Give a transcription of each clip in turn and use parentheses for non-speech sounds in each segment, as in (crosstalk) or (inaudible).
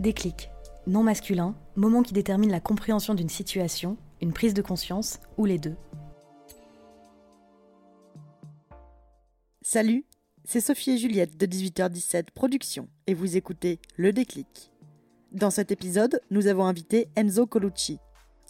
Déclic. Non masculin, moment qui détermine la compréhension d'une situation, une prise de conscience ou les deux. Salut, c'est Sophie et Juliette de 18h17 Production et vous écoutez Le Déclic. Dans cet épisode, nous avons invité Enzo Colucci.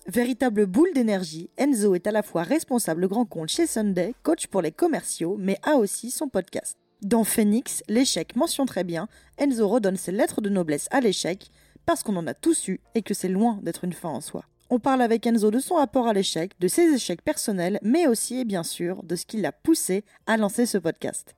Véritable boule d'énergie, Enzo est à la fois responsable grand compte chez Sunday, coach pour les commerciaux, mais a aussi son podcast. Dans Phoenix, l'échec mentionne très bien, Enzo redonne ses lettres de noblesse à l'échec, parce qu'on en a tous eu et que c'est loin d'être une fin en soi. On parle avec Enzo de son rapport à l'échec, de ses échecs personnels, mais aussi et bien sûr de ce qui l'a poussé à lancer ce podcast.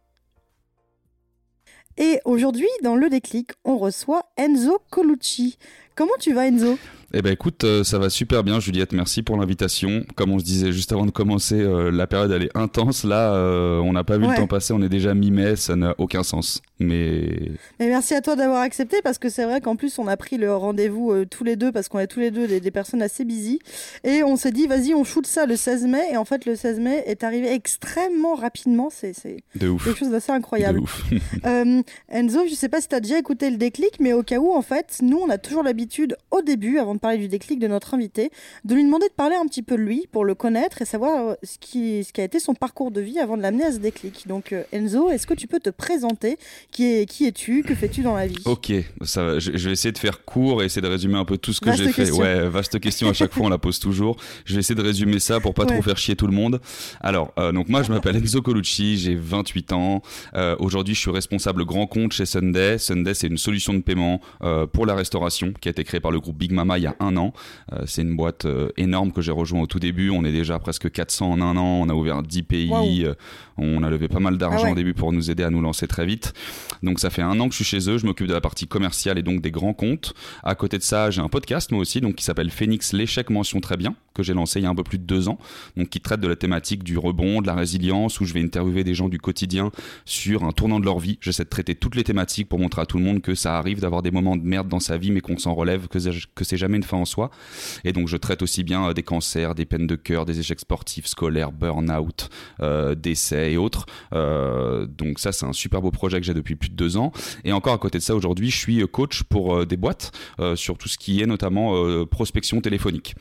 Et aujourd'hui, dans le déclic, on reçoit Enzo Colucci. Comment tu vas Enzo? Eh ben écoute, euh, ça va super bien Juliette, merci pour l'invitation. Comme on se disait juste avant de commencer, euh, la période elle est intense. Là, euh, on n'a pas vu le temps passer, on est déjà mi-mai, ça n'a aucun sens. Mais... Mais merci à toi d'avoir accepté parce que c'est vrai qu'en plus on a pris le rendez-vous tous les deux parce qu'on est tous les deux des, personnes assez busy. Et on s'est dit vas-y on shoot ça le 16 mai et en fait le 16 mai est arrivé extrêmement rapidement. C'est quelque chose d'assez incroyable. De ouf. (laughs) Enzo, je sais pas si tu as déjà écouté le déclic mais au cas où en fait, nous on a toujours l'habitude au début, avant de parler du déclic de notre invité, de lui demander de parler un petit peu de lui pour le connaître et savoir euh, ce qui, ce qui a été son parcours de vie avant de l'amener à ce déclic. Donc euh, Enzo, est-ce que tu peux te présenter? Qui, est, qui es-tu? Que fais-tu dans la vie? Ok, ça, je, vais essayer de faire court et essayer de résumer un peu tout ce que j'ai fait. Ouais, vaste question à chaque fois, on la pose toujours. Je vais essayer de résumer ça pour pas trop faire chier tout le monde. Alors, euh, donc moi je m'appelle Enzo Colucci, j'ai 28 ans. Aujourd'hui, je suis responsable grand compte chez Sunday. Sunday, c'est une solution de paiement pour la restauration qui a été créée par le groupe Big Mama il y a un an. Euh, c'est une boîte euh, énorme que j'ai rejoint au tout début. On est déjà presque 400 en un an. On a ouvert 10 pays. Euh, on a levé pas mal d'argent ah au début pour nous aider à nous lancer très vite. Donc ça fait un an que je suis chez eux. Je m'occupe de la partie commerciale et donc des grands comptes. À côté de ça, j'ai un podcast moi aussi, donc qui s'appelle Phoenix l'échec mention très bien que j'ai lancé il y a un peu plus de deux ans, donc qui traite de la thématique du rebond, de la résilience, où je vais interviewer des gens du quotidien sur un tournant de leur vie. J'essaie de traiter toutes les thématiques pour montrer à tout le monde que ça arrive d'avoir des moments de merde dans sa vie, mais qu'on s'en relève, que c'est jamais une fin en soi. Et donc je traite aussi bien euh, des cancers, des peines de cœur, des échecs sportifs, scolaires, burn-out, euh, décès et autres. Euh, donc ça c'est un super beau projet que j'ai depuis plus de deux ans. Et encore à côté de ça aujourd'hui, je suis coach pour des boîtes sur tout ce qui est notamment prospection téléphonique.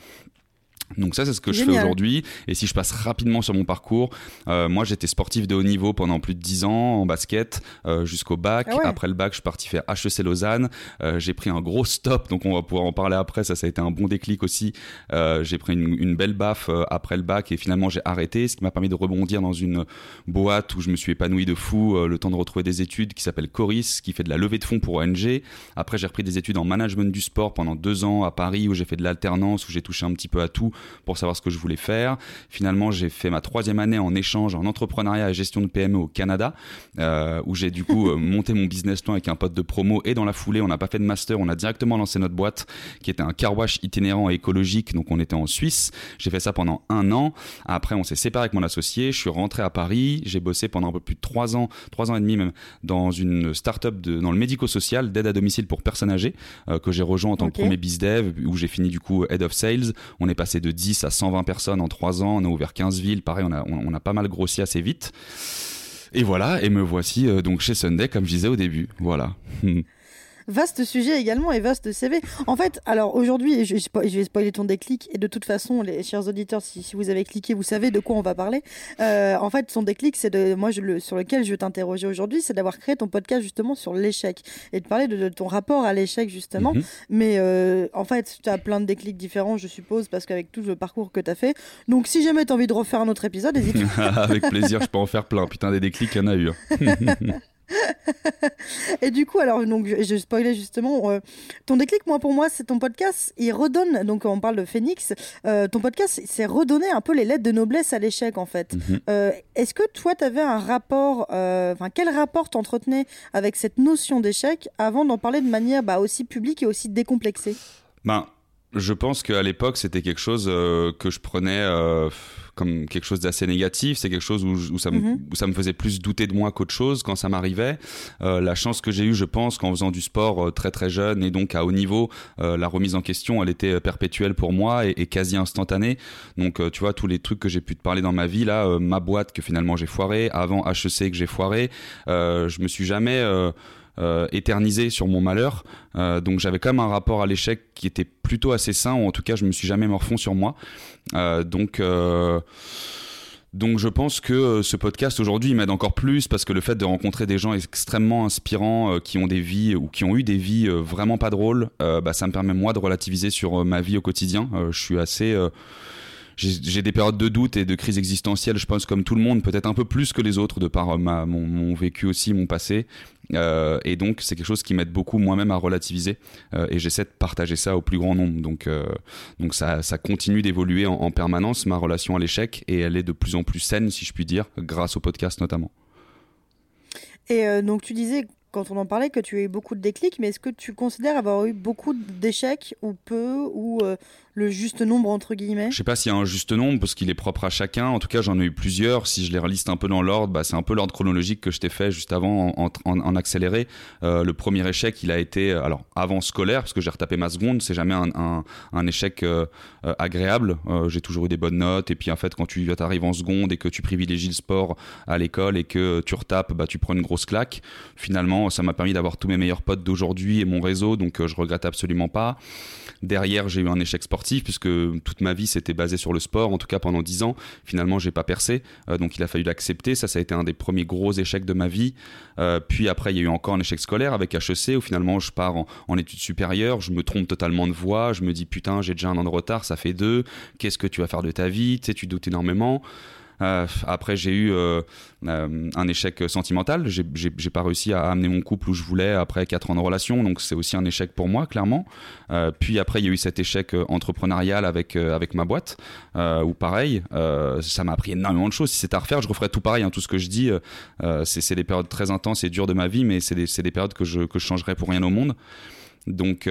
Donc ça, c'est ce que je fais aujourd'hui. Et si je passe rapidement sur mon parcours, euh, moi j'étais sportif de haut niveau pendant plus de 10 ans en basket euh, jusqu'au bac. Ah après le bac, je suis parti faire HEC Lausanne. Euh, j'ai pris un gros stop, donc on va pouvoir en parler après. Ça, ça a été un bon déclic aussi. Euh, j'ai pris une, une, belle baffe euh, après le bac et finalement j'ai arrêté, ce qui m'a permis de rebondir dans une boîte où je me suis épanoui de fou, euh, le temps de retrouver des études qui s'appelle Coris, qui fait de la levée de fonds pour ONG. Après, j'ai repris des études en management du sport pendant deux ans à Paris où j'ai fait de l'alternance, où j'ai touché un petit peu à tout pour savoir ce que je voulais faire. Finalement, j'ai fait ma troisième année en échange en entrepreneuriat et gestion de PME au Canada, euh, où j'ai du coup euh, monté mon business plan avec un pote de promo. Et dans la foulée, on n'a pas fait de master, on a directement lancé notre boîte qui était un car wash itinérant et écologique. Donc on était en Suisse. J'ai fait ça pendant un an. Après, on s'est séparé avec mon associé. Je suis rentré à Paris. J'ai bossé pendant un peu plus de trois ans, trois ans et demi même, dans une start-up de, dans le médico-social d'aide à domicile pour personnes âgées euh, que j'ai rejoint en tant que premier biz dev, où j'ai fini du coup head of sales. On est passé de 10 à 120 personnes en 3 ans. On a ouvert 15 villes. Pareil, on a, on, a pas mal grossi assez vite. Et voilà, et me voici euh, donc chez Sunday, comme je disais au début. Voilà. (laughs) Vaste sujet également et vaste CV. En fait, alors aujourd'hui, je, je vais spoiler ton déclic et de toute façon, les chers auditeurs, si, si vous avez cliqué, vous savez de quoi on va parler. Euh, en fait, son déclic, c'est de moi je, le, sur lequel je vais t'interroger aujourd'hui, c'est d'avoir créé ton podcast justement sur l'échec et de parler de, ton rapport à l'échec justement. Mhm. Mais euh, en fait, tu as plein de déclics différents, je suppose, parce qu'avec tout le parcours que tu as fait. Donc, si jamais tu as envie de refaire un autre épisode, hésite. (laughs) Avec plaisir, je peux en faire plein. Putain, des déclics, il y en a eu. Hein. (laughs) (laughs) et du coup, alors, donc, je, spoilais justement, euh, ton déclic, moi, pour moi, c'est ton podcast, il redonne, donc on parle de Phoenix, euh, ton podcast, c'est redonner un peu les lettres de noblesse à l'échec, en fait. Mhm. Euh, est-ce que toi, tu avais un rapport, enfin, quel rapport t'entretenais avec cette notion d'échec avant d'en parler de manière bah, aussi publique et aussi décomplexée? Ben, je pense qu'à l'époque, c'était quelque chose que je prenais comme quelque chose d'assez négatif. C'est quelque chose où, ça me, mhm. ça me faisait plus douter de moi qu'autre chose quand ça m'arrivait. Euh, la chance que j'ai eue, je pense, qu'en faisant du sport euh, très très jeune et donc à haut niveau, euh, la remise en question, elle était perpétuelle pour moi et, quasi instantanée. Donc tu vois, tous les trucs que j'ai pu te parler dans ma vie, là, ma boîte que finalement j'ai foiré, avant HEC que j'ai foiré, je me suis jamais... éternisé sur mon malheur. donc j'avais quand même un rapport à l'échec qui était plutôt assez sain, ou en tout cas je me suis jamais morfond sur moi. Euh, donc euh, donc je pense que euh, ce podcast aujourd'hui m'aide encore plus parce que le fait de rencontrer des gens extrêmement inspirants qui ont des vies ou qui ont eu des vies vraiment pas drôles, bah, ça me permet moi de relativiser sur ma vie au quotidien. je suis assez j'ai des périodes de doute et de crise existentielle, je pense, comme tout le monde, peut-être un peu plus que les autres, de par ma, mon, vécu aussi, mon passé. Euh, et donc, c'est quelque chose qui m'aide beaucoup moi-même à relativiser. Euh, et j'essaie de partager ça au plus grand nombre. Donc, euh, donc ça, ça continue d'évoluer en, permanence, ma relation à l'échec. Et elle est de plus en plus saine, si je puis dire, grâce au podcast notamment. Et donc, tu disais quand on en parlait que tu as eu beaucoup de déclics, mais est-ce que tu considères avoir eu beaucoup d'échecs ou peu ou le juste nombre entre guillemets? Je sais pas s'il y a un juste nombre parce qu'il est propre à chacun. En tout cas, j'en ai eu plusieurs. Si je les reliste un peu dans l'ordre, bah, c'est un peu l'ordre chronologique que je t'ai fait juste avant en, accéléré. Euh, le premier échec, il a été euh, alors avant scolaire parce que j'ai retapé ma seconde. C'est jamais un, échec euh, agréable. j'ai toujours eu des bonnes notes et puis en fait, quand tu arrives en seconde et que tu privilégies le sport à l'école et que tu retapes, bah, tu prends une grosse claque. Finalement, ça m'a permis d'avoir tous mes meilleurs potes d'aujourd'hui et mon réseau, donc je regrette absolument pas. Derrière, j'ai eu un échec sportif puisque toute ma vie s'était basée sur le sport, en tout cas pendant 10 ans. Finalement, j'ai pas percé, euh, donc il a fallu l'accepter. Ça, ça a été un des premiers gros échecs de ma vie. Euh, puis après, il y a eu encore un échec scolaire avec HEC où finalement je pars en, études supérieures, je me trompe totalement de voie, je me dis putain, j'ai déjà un an de retard, ça fait deux. Qu'est-ce que tu vas faire de ta vie? Tu sais, tu doutes énormément. Euh, après, j'ai eu euh, euh, un échec sentimental. J'ai pas réussi à amener mon couple où je voulais après 4 ans de relation, donc c'est aussi un échec pour moi, clairement. puis après, il y a eu cet échec entrepreneurial avec, avec ma boîte, où pareil, ça m'a appris énormément de choses. Si c'était à refaire, je referais tout pareil. Hein, tout ce que je dis, c'est des périodes très intenses et dures de ma vie, mais c'est des, des, périodes que je, que je changerais pour rien au monde. Donc,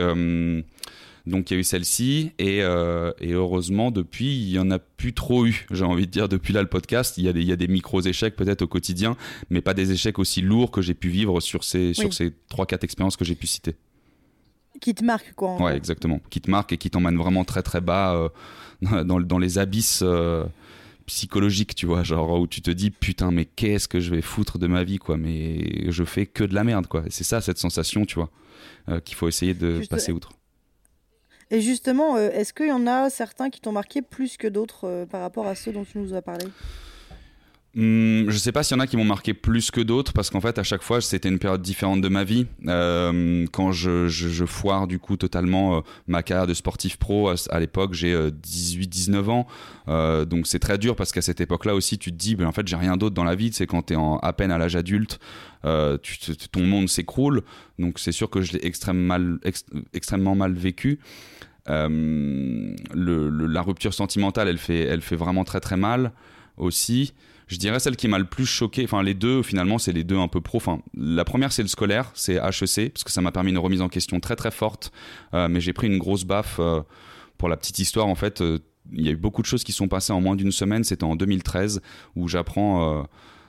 donc il y a eu celle-ci euh, et, heureusement depuis il y en a plus trop eu. (laughs) J'ai envie de dire depuis là le podcast, il y a des, il y a des micros échecs peut-être au quotidien, mais pas des échecs aussi lourds que j'ai pu vivre sur ces sur ces trois quatre expériences que j'ai pu citer. Qui te marquent quoi. Ouais exactement. Qui te marquent et qui t'emmènent vraiment très très bas euh, (laughs) dans, dans, les abysses. Euh, psychologiques tu vois genre où tu te dis putain mais qu'est-ce que je vais foutre de ma vie quoi mais je fais que de la merde quoi c'est ça cette sensation tu vois qu'il faut essayer de passer outre et justement, euh, est-ce qu'il y en a certains qui t'ont marqué plus que d'autres euh, par rapport à ceux dont tu nous as parlé? Hmm, je sais pas s'il y en a qui m'ont marqué plus que d'autres parce qu'en fait à chaque fois c'était une période différente de ma vie. Euh, quand je, foire du coup totalement euh, ma carrière de sportif pro à, l'époque j'ai 18-19 euh, ans donc c'est très dur parce qu'à cette époque-là aussi tu te dis ben, en fait j'ai rien d'autre dans la vie c'est quand tu es en, à peine à l'âge adulte ton monde s'écroule donc c'est sûr que je l'ai extrêmement mal, vécu. La rupture sentimentale elle fait, elle fait vraiment très très mal aussi je dirais celle qui m'a le plus choqué, enfin les deux finalement c'est les deux un peu pro. La première c'est le scolaire, c'est HEC, parce que ça m'a permis une remise en question très très forte, euh, mais j'ai pris une grosse baffe euh, pour la petite histoire en fait. Euh, il y a eu beaucoup de choses qui sont passées en moins d'une semaine, c'était en 2013 où j'apprends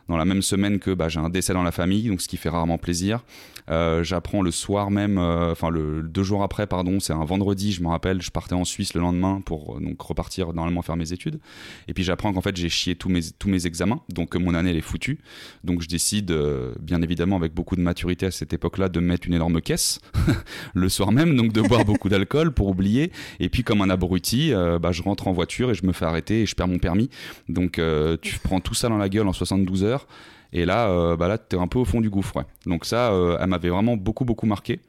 dans la même semaine que bah, j'ai un décès dans la famille, donc ce qui fait rarement plaisir. Euh, j'apprends le soir même, euh, enfin le deux jours après, pardon, c'est un vendredi, je me rappelle, je partais en Suisse le lendemain pour euh, donc repartir normalement faire mes études. Et puis j'apprends qu'en fait j'ai chié tous mes tous mes examens, donc mon année elle est foutue. Donc je décide, bien évidemment avec beaucoup de maturité à cette époque-là, de mettre une énorme caisse (laughs) le soir même, donc de boire (laughs) beaucoup d'alcool pour oublier. Et puis comme un abruti, bah, je rentre en voiture et je me fais arrêter et je perds mon permis. Donc tu prends tout ça dans la gueule en 72 heures. Et là, euh, bah là, t'es un peu au fond du gouffre. Donc ça, euh, elle m'avait vraiment beaucoup, beaucoup marqué.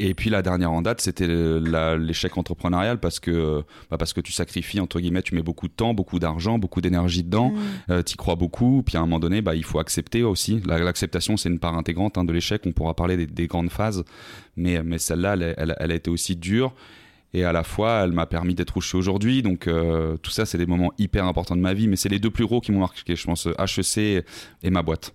Et puis la dernière en date, c'était l'échec entrepreneurial parce que bah parce que tu sacrifies entre guillemets, tu mets beaucoup de temps, beaucoup d'argent, beaucoup d'énergie dedans, mmh. euh, tu y crois beaucoup. Puis à un moment donné, bah il faut accepter aussi. L'acceptation, c'est une part intégrante hein, de l'échec. On pourra parler des, grandes phases, mais mais celle-là, elle, elle, a été aussi dure. Et à la fois, elle m'a permis d'être où je suis aujourd'hui. Donc euh, tout ça, c'est des moments hyper importants de ma vie. Mais c'est les deux plus gros qui m'ont marqué, je pense, HEC et ma boîte.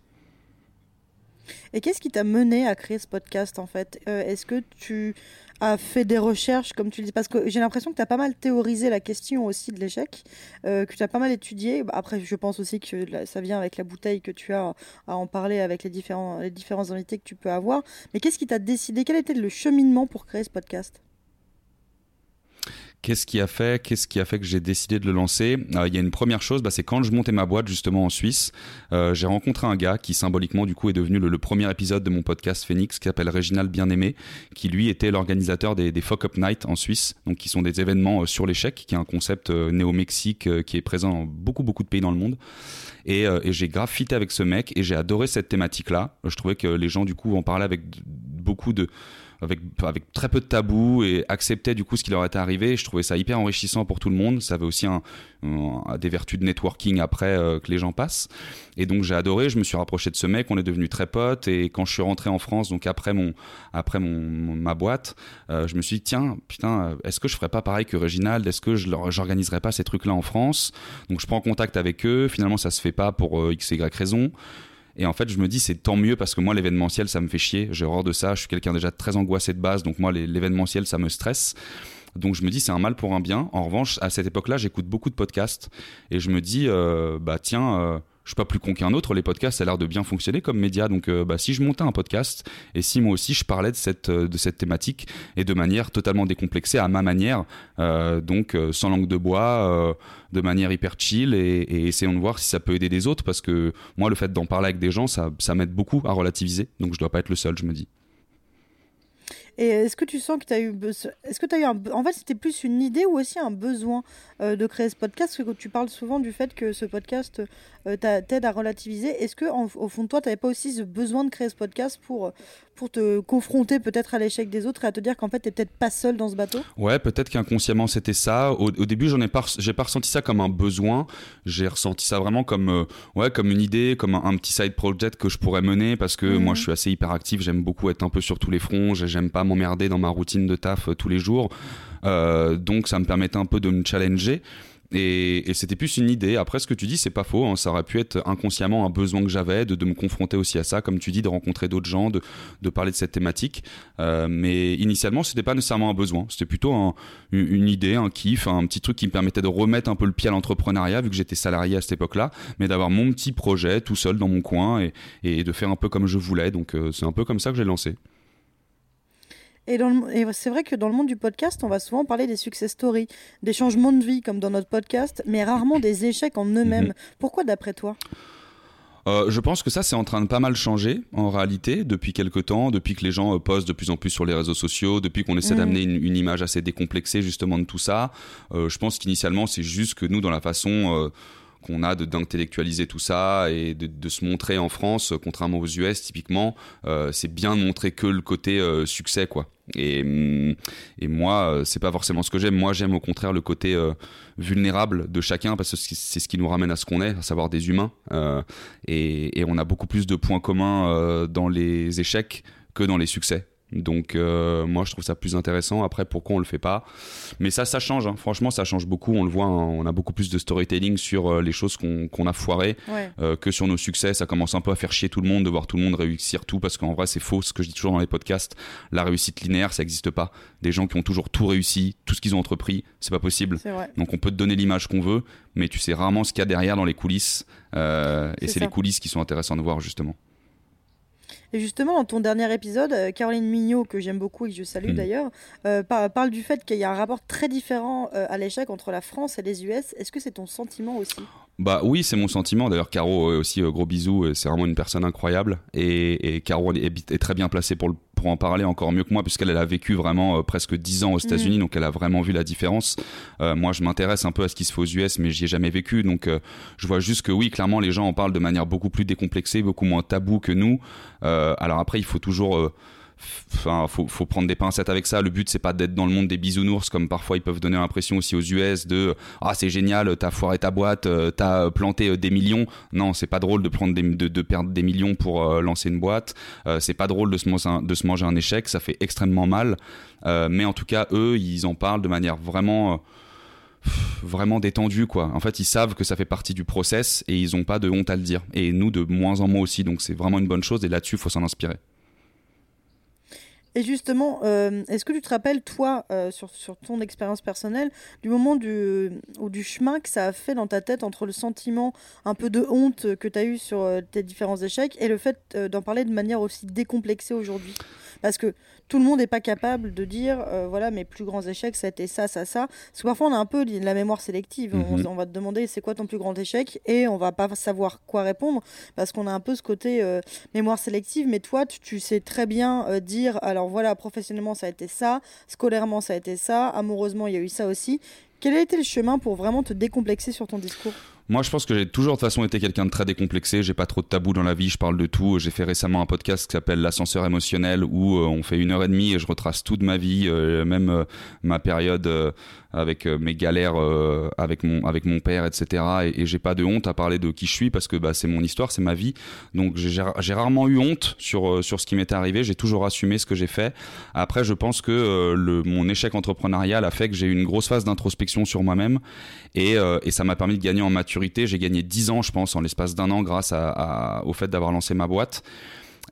Et qu'est-ce qui t'a mené à créer ce podcast en fait? Euh, Est-ce que tu as fait des recherches, comme tu le dis? Parce que j'ai l'impression que tu as pas mal théorisé la question aussi de l'échec, euh, que tu as pas mal étudié. Bah, après, je pense aussi que ça vient avec la bouteille que tu as à en parler avec les différents, les différents invités que tu peux avoir. Mais qu'est-ce qui t'a décidé? Quel était le cheminement pour créer ce podcast? Qu'est-ce qui a fait Qu'est-ce qui a fait que j'ai décidé de le lancer euh, Il y a une première chose, bah, c'est quand je montais ma boîte justement en Suisse, euh, j'ai rencontré un gars qui symboliquement du coup est devenu le, premier épisode de mon podcast Phoenix, qui s'appelle Réginald Bien-Aimé, qui lui était l'organisateur des, Fuck Up Night en Suisse, donc qui sont des événements euh, sur l'échec, qui est un concept né au Mexique, qui est présent dans beaucoup beaucoup de pays dans le monde. Et, et j'ai graffité avec ce mec et j'ai adoré cette thématique-là. Je trouvais que les gens du coup en parlaient avec beaucoup de avec, avec très peu de tabous et acceptaient du coup ce qui leur était arrivé. Je trouvais ça hyper enrichissant pour tout le monde. Ça avait aussi un, des vertus de networking après euh, que les gens passent. Et donc j'ai adoré. Je me suis rapproché de ce mec. On est devenu très potes. Et quand je suis rentré en France, donc après mon après mon, ma boîte, euh, je me suis dit tiens putain, est-ce que je ferais pas pareil que Reginald? Est-ce que je j'organiserais pas ces trucs là en France? Donc je prends contact avec eux. Finalement ça se fait pas pour euh, x y raison. Et en fait, je me dis, c'est tant mieux parce que moi, l'événementiel, ça me fait chier. J'ai horreur de ça. Je suis quelqu'un déjà très angoissé de base. Donc, moi, l'événementiel, ça me stresse. Donc, je me dis, c'est un mal pour un bien. En revanche, à cette époque-là, j'écoute beaucoup de podcasts. Et je me dis, euh, bah, tiens, euh, je suis pas plus con qu'un autre. Les podcasts, ça a l'air de bien fonctionner comme média. Donc, euh, bah, si je montais un podcast et si moi aussi je parlais de cette, euh, de cette thématique et de manière totalement décomplexée à ma manière, euh, donc sans langue de bois, de manière hyper chill et, essayons de voir si ça peut aider des autres parce que moi, le fait d'en parler avec des gens, ça, m'aide beaucoup à relativiser. Donc, je dois pas être le seul, je me dis. Et est-ce que tu sens que tu as eu. Est-ce que tu as eu. En fait, c'était plus une idée ou aussi un besoin de créer ce podcast? Parce que tu parles souvent du fait que ce podcast euh, t'aide à relativiser. Est-ce que, au fond de toi, tu n'avais pas aussi ce besoin de créer ce podcast pour, pour te confronter peut-être à l'échec des autres et à te dire qu'en fait, tu n'es peut-être pas seul dans ce bateau? Ouais, peut-être qu'inconsciemment, c'était ça. Au, début, j'en ai pas, j'ai pas ressenti ça comme un besoin. J'ai ressenti ça vraiment comme, euh, ouais, comme une idée, comme un, petit side project que je pourrais mener parce que moi, mhm. je suis assez hyperactif. J'aime beaucoup être un peu sur tous les fronts. J'aime pas m'emmerder dans ma routine de taf euh, tous les jours. Euh, donc ça me permettait un peu de me challenger. Et, c'était plus une idée. Après, ce que tu dis, c'est pas faux. Hein. Ça aurait pu être inconsciemment un besoin que j'avais de, me confronter aussi à ça, comme tu dis, de rencontrer d'autres gens, de, parler de cette thématique. Euh, mais initialement, c'était pas nécessairement un besoin. C'était plutôt une, idée, un kiff, un petit truc qui me permettait de remettre un peu le pied à l'entrepreneuriat, vu que j'étais salarié à cette époque-là, mais d'avoir mon petit projet tout seul dans mon coin et, et de faire un peu comme je voulais. Donc, c'est un peu comme ça que j'ai lancé. Et, c'est vrai que dans le monde du podcast, on va souvent parler des success stories, des changements de vie comme dans notre podcast, mais rarement des échecs en eux-mêmes. Mhm. Pourquoi d'après toi? Euh, je pense que ça, c'est en train de pas mal changer en réalité depuis quelques temps, depuis que les gens euh, postent de plus en plus sur les réseaux sociaux, depuis qu'on essaie mhm. d'amener une, image assez décomplexée justement de tout ça. Euh, je pense qu'initialement, c'est juste que nous, dans la façon qu'on a d'intellectualiser tout ça et de, se montrer en France, contrairement aux US typiquement, euh, c'est bien de montrer que le côté euh, succès quoi. Et, mm, et moi, euh, c'est pas forcément ce que j'aime. Moi, j'aime au contraire le côté vulnérable de chacun parce que c'est ce qui nous ramène à ce qu'on est, à savoir des humains. Et, et, on a beaucoup plus de points communs dans les échecs que dans les succès. Donc euh, moi je trouve ça plus intéressant. Après pourquoi on le fait pas? Mais ça ça change. Hein. Franchement ça change beaucoup. On le voit. Hein. On a beaucoup plus de storytelling sur euh, les choses qu'on a foirées euh, que sur nos succès. Ça commence un peu à faire chier tout le monde de voir tout le monde réussir tout parce qu'en vrai c'est faux. Ce que je dis toujours dans les podcasts, la réussite linéaire ça n'existe pas. Des gens qui ont toujours tout réussi, tout ce qu'ils ont entrepris, c'est pas possible. Donc on peut te donner l'image qu'on veut, mais tu sais rarement ce qu'il y a derrière dans les coulisses. et c'est les coulisses qui sont intéressantes de voir justement. Et justement, dans ton dernier épisode, euh, Caroline Mignot, que j'aime beaucoup et que je salue hmm. d'ailleurs, euh, parle du fait qu'il y a un rapport très différent euh, à l'échec entre la France et les US. Est-ce que c'est ton sentiment aussi? Bah oui, c'est mon sentiment. D'ailleurs, Caro aussi gros bisous. C'est vraiment une personne incroyable et, et Caro est, est, très bien placée pour le pour en parler encore mieux que moi, puisqu'elle a vécu vraiment euh, presque 10 ans aux États-Unis, mm. donc elle a vraiment vu la différence. Euh, moi, je m'intéresse un peu à ce qui se fait aux US, mais j'y ai jamais vécu, donc euh, je vois juste que oui, clairement, les gens en parlent de manière beaucoup plus décomplexée, beaucoup moins tabou que nous. alors après, il faut toujours Enfin, faut, faut prendre des pincettes avec ça. Le but, c'est pas d'être dans le monde des bisounours, comme parfois ils peuvent donner l'impression aussi aux US de ah c'est génial, t'as foiré ta boîte, euh, t'as planté euh, des millions. Non, c'est pas drôle de prendre des, de, perdre des millions pour euh, lancer une boîte. c'est pas drôle de se, manger un, échec, ça fait extrêmement mal. mais en tout cas, eux, ils en parlent de manière vraiment vraiment détendue quoi. En fait, ils savent que ça fait partie du process et ils ont pas de honte à le dire. Et nous de moins en moins aussi, donc c'est vraiment une bonne chose et là-dessus, faut s'en inspirer. Et justement, euh, est-ce que tu te rappelles, toi, euh, sur, sur, ton expérience personnelle, du moment du, ou du chemin que ça a fait dans ta tête entre le sentiment un peu de honte que tu as eu sur euh, tes différents échecs et le fait d'en parler de manière aussi décomplexée aujourd'hui? Parce que tout le monde n'est pas capable de dire, voilà, mes plus grands échecs, ça a été ça, ça, ça. Parce que parfois, on a un peu la mémoire sélective. on, mhm. on, va te demander, c'est quoi ton plus grand échec? Et on va pas savoir quoi répondre parce qu'on a un peu ce côté mémoire sélective. Mais toi, tu, tu sais très bien dire, alors voilà, professionnellement ça a été ça, scolairement ça a été ça, amoureusement il y a eu ça aussi. Quel a été le chemin pour vraiment te décomplexer sur ton discours? Moi, je pense que j'ai toujours de façon été quelqu'un de très décomplexé. J'ai pas trop de tabous dans la vie. Je parle de tout. J'ai fait récemment un podcast qui s'appelle L'ascenseur émotionnel où euh, on fait une heure et demie et je retrace toute ma vie, euh, même euh, ma période avec mes galères avec mon avec mon père, etc. Et, j'ai pas de honte à parler de qui je suis parce que bah, c'est mon histoire, c'est ma vie. Donc j'ai rarement eu honte sur sur ce qui m'était arrivé. J'ai toujours assumé ce que j'ai fait. Après, je pense que le mon échec entrepreneurial a fait que j'ai eu une grosse phase d'introspection sur moi-même et, et ça m'a permis de gagner en maturité j'ai gagné 10 ans, je pense, en l'espace d'un an grâce au fait d'avoir lancé ma boîte.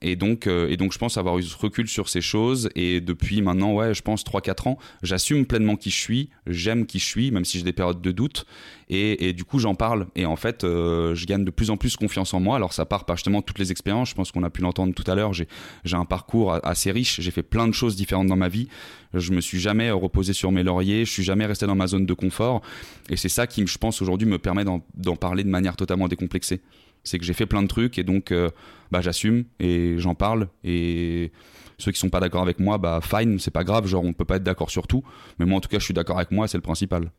Et donc, euh, et donc, je pense avoir eu ce recul sur ces choses. Et depuis maintenant, ouais, je pense 3-4 ans, j'assume pleinement qui je suis, j'aime qui je suis, même si j'ai des périodes de doute. Et, du coup, j'en parle. Et en fait, euh, je gagne de plus en plus confiance en moi. Alors, ça part par justement toutes les expériences. Je pense qu'on a pu l'entendre tout à l'heure. J'ai un parcours assez riche. J'ai fait plein de choses différentes dans ma vie. Je me suis jamais reposé sur mes lauriers. Je suis jamais resté dans ma zone de confort. Et c'est ça qui, je pense, aujourd'hui me permet d'en parler de manière totalement décomplexée c'est que j'ai fait plein de trucs et donc euh, bah, j'assume et j'en parle. Et ceux qui sont pas d'accord avec moi bah fine c'est pas grave genre on peut pas être d'accord sur tout. Mais moi en tout cas je suis d'accord avec moi c'est le principal.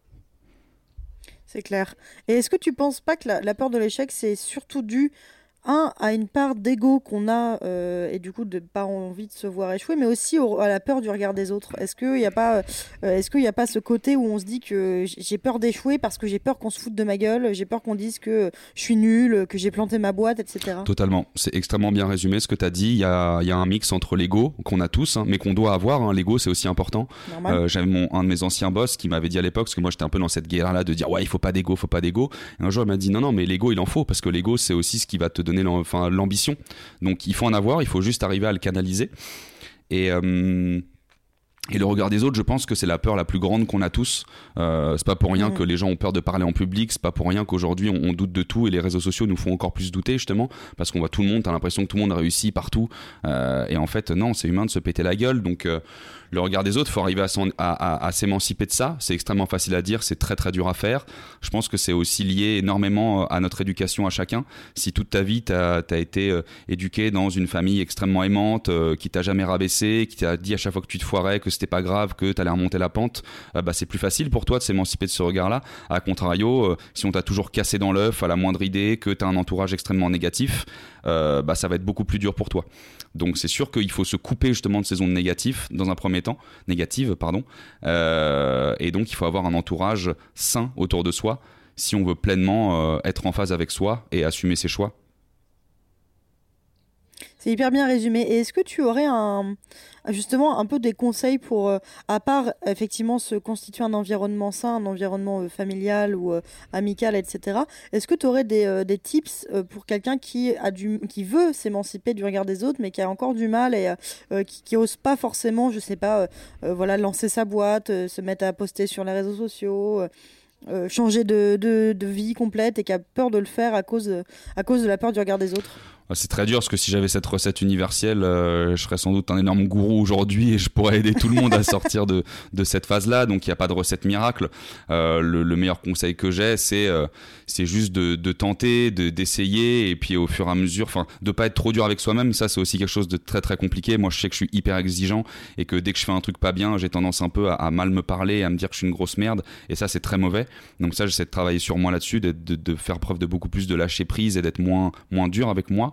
C'est clair. Et est-ce que tu penses pas que la peur de l'échec c'est surtout dû un, à une part d'ego qu'on a euh, et du coup de pas envie de se voir échouer, mais aussi à la peur du regard des autres. Est-ce qu'il n'y a pas, euh, est-ce qu'il a pas ce côté où on se dit que j'ai peur d'échouer parce que j'ai peur qu'on se foute de ma gueule, j'ai peur qu'on dise que je suis nul, que j'ai planté ma boîte, etc. Totalement. C'est extrêmement bien résumé ce que tu as dit. Il y a, y a, un mix entre l'ego qu'on a tous, hein, mais qu'on doit avoir. Hein. L'ego, c'est aussi important. Euh, J'avais mon un de mes anciens boss qui m'avait dit à l'époque, parce que moi j'étais un peu dans cette guerre-là de dire ouais il faut pas d'ego, faut pas d'ego. Un jour il m'a dit non non mais l'ego il en faut parce que l'ego c'est aussi ce qui va te donner l'ambition donc il faut en avoir, il faut juste arriver à le canaliser. Et, euh, et le regard des autres, je pense que c'est la peur la plus grande qu'on a tous. Euh, c'est pas pour rien mm. que les gens ont peur de parler en public. C'est pas pour rien qu'aujourd'hui on, doute de tout et les réseaux sociaux nous font encore plus douter justement parce qu'on voit tout le monde. T'as l'impression que tout le monde réussit partout. Euh, et en fait, non, c'est humain de se péter la gueule. Donc euh, le regard des autres, faut arriver à, s'émanciper de ça. C'est extrêmement facile à dire, c'est très très dur à faire. Je pense que c'est aussi lié énormément euh, à notre éducation à chacun. Si toute ta vie, tu as, été euh, éduqué dans une famille extrêmement aimante, euh, qui t'a jamais rabaissé, qui t'a dit à chaque fois que tu te foirais que c'était pas grave, que tu allais remonter la pente, bah, c'est plus facile pour toi de s'émanciper de ce regard-là. À contrario, si on t'a toujours cassé dans l'œuf à la moindre idée, que tu as un entourage extrêmement négatif, bah, ça va être beaucoup plus dur pour toi. Donc c'est sûr qu'il faut se couper justement de ces ondes négatives dans un premier temps, négatives pardon, euh, et donc il faut avoir un entourage sain autour de soi si on veut pleinement euh, être en phase avec soi et assumer ses choix. C'est hyper bien résumé. Et est-ce que tu aurais un, justement un peu des conseils pour, euh, à part effectivement se constituer un environnement sain, un environnement euh, familial ou euh, amical, etc. Est-ce que tu aurais des, tips pour quelqu'un qui, a qui veut s'émanciper du regard des autres, mais qui a encore du mal et qui, qui ose pas forcément, je sais pas, voilà, lancer sa boîte, se mettre à poster sur les réseaux sociaux changer de, vie complète et qui a peur de le faire à cause, de la peur du regard des autres? C'est très dur parce que si j'avais cette recette universelle, euh, je serais sans doute un énorme gourou aujourd'hui et je pourrais aider tout le monde à (laughs) sortir de, de cette phase-là. Donc il n'y a pas de recette miracle. Euh, le, le, meilleur conseil que j'ai, c'est euh, c'est juste de, de tenter, de d'essayer et puis au fur et à mesure, enfin, de pas être trop dur avec soi-même. Ça, c'est aussi quelque chose de très très compliqué. Moi, je sais que je suis hyper exigeant et que dès que je fais un truc pas bien, j'ai tendance un peu à, mal me parler, à me dire que je suis une grosse merde. Et ça, c'est très mauvais. Donc ça, j'essaie de travailler sur moi là-dessus, de, de, de faire preuve de beaucoup plus de lâcher prise et d'être moins moins dur avec moi.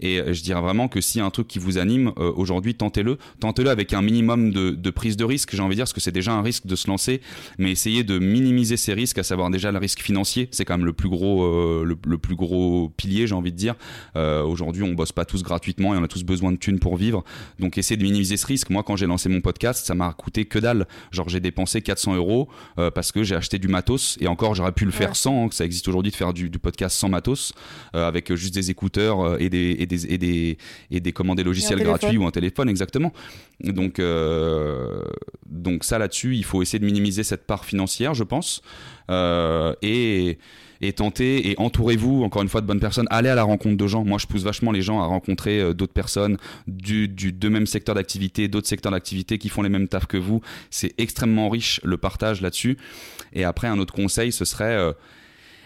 Et je dirais vraiment que s'il y a un truc qui vous anime aujourd'hui, tentez-le. Tentez-le avec un minimum de, de prise de risque, j'ai envie de dire, parce que c'est déjà un risque de se lancer, mais essayez de minimiser ces risques, à savoir déjà le risque financier. C'est quand même le plus gros, le, plus gros pilier, j'ai envie de dire. aujourd'hui, on bosse pas tous gratuitement et on a tous besoin de thunes pour vivre. Donc, essayez de minimiser ce risque. Moi, quand j'ai lancé mon podcast, ça m'a coûté que dalle. Genre, j'ai dépensé 400 euros parce que j'ai acheté du matos et encore, j'aurais pu le faire sans. Hein, ça existe aujourd'hui de faire du, podcast sans matos, euh, avec juste des écouteurs euh, et des et des et des et des, des logiciels gratuits ou un téléphone exactement. Donc euh, donc ça là-dessus, il faut essayer de minimiser cette part financière, je pense. et et tentez et entourez-vous encore une fois de bonnes personnes. Allez à la rencontre de gens. Moi, je pousse vachement les gens à rencontrer d'autres personnes du, du de même secteur d'activité, d'autres secteurs d'activité qui font les mêmes tafs que vous. C'est extrêmement riche le partage là-dessus. Et après, un autre conseil, ce serait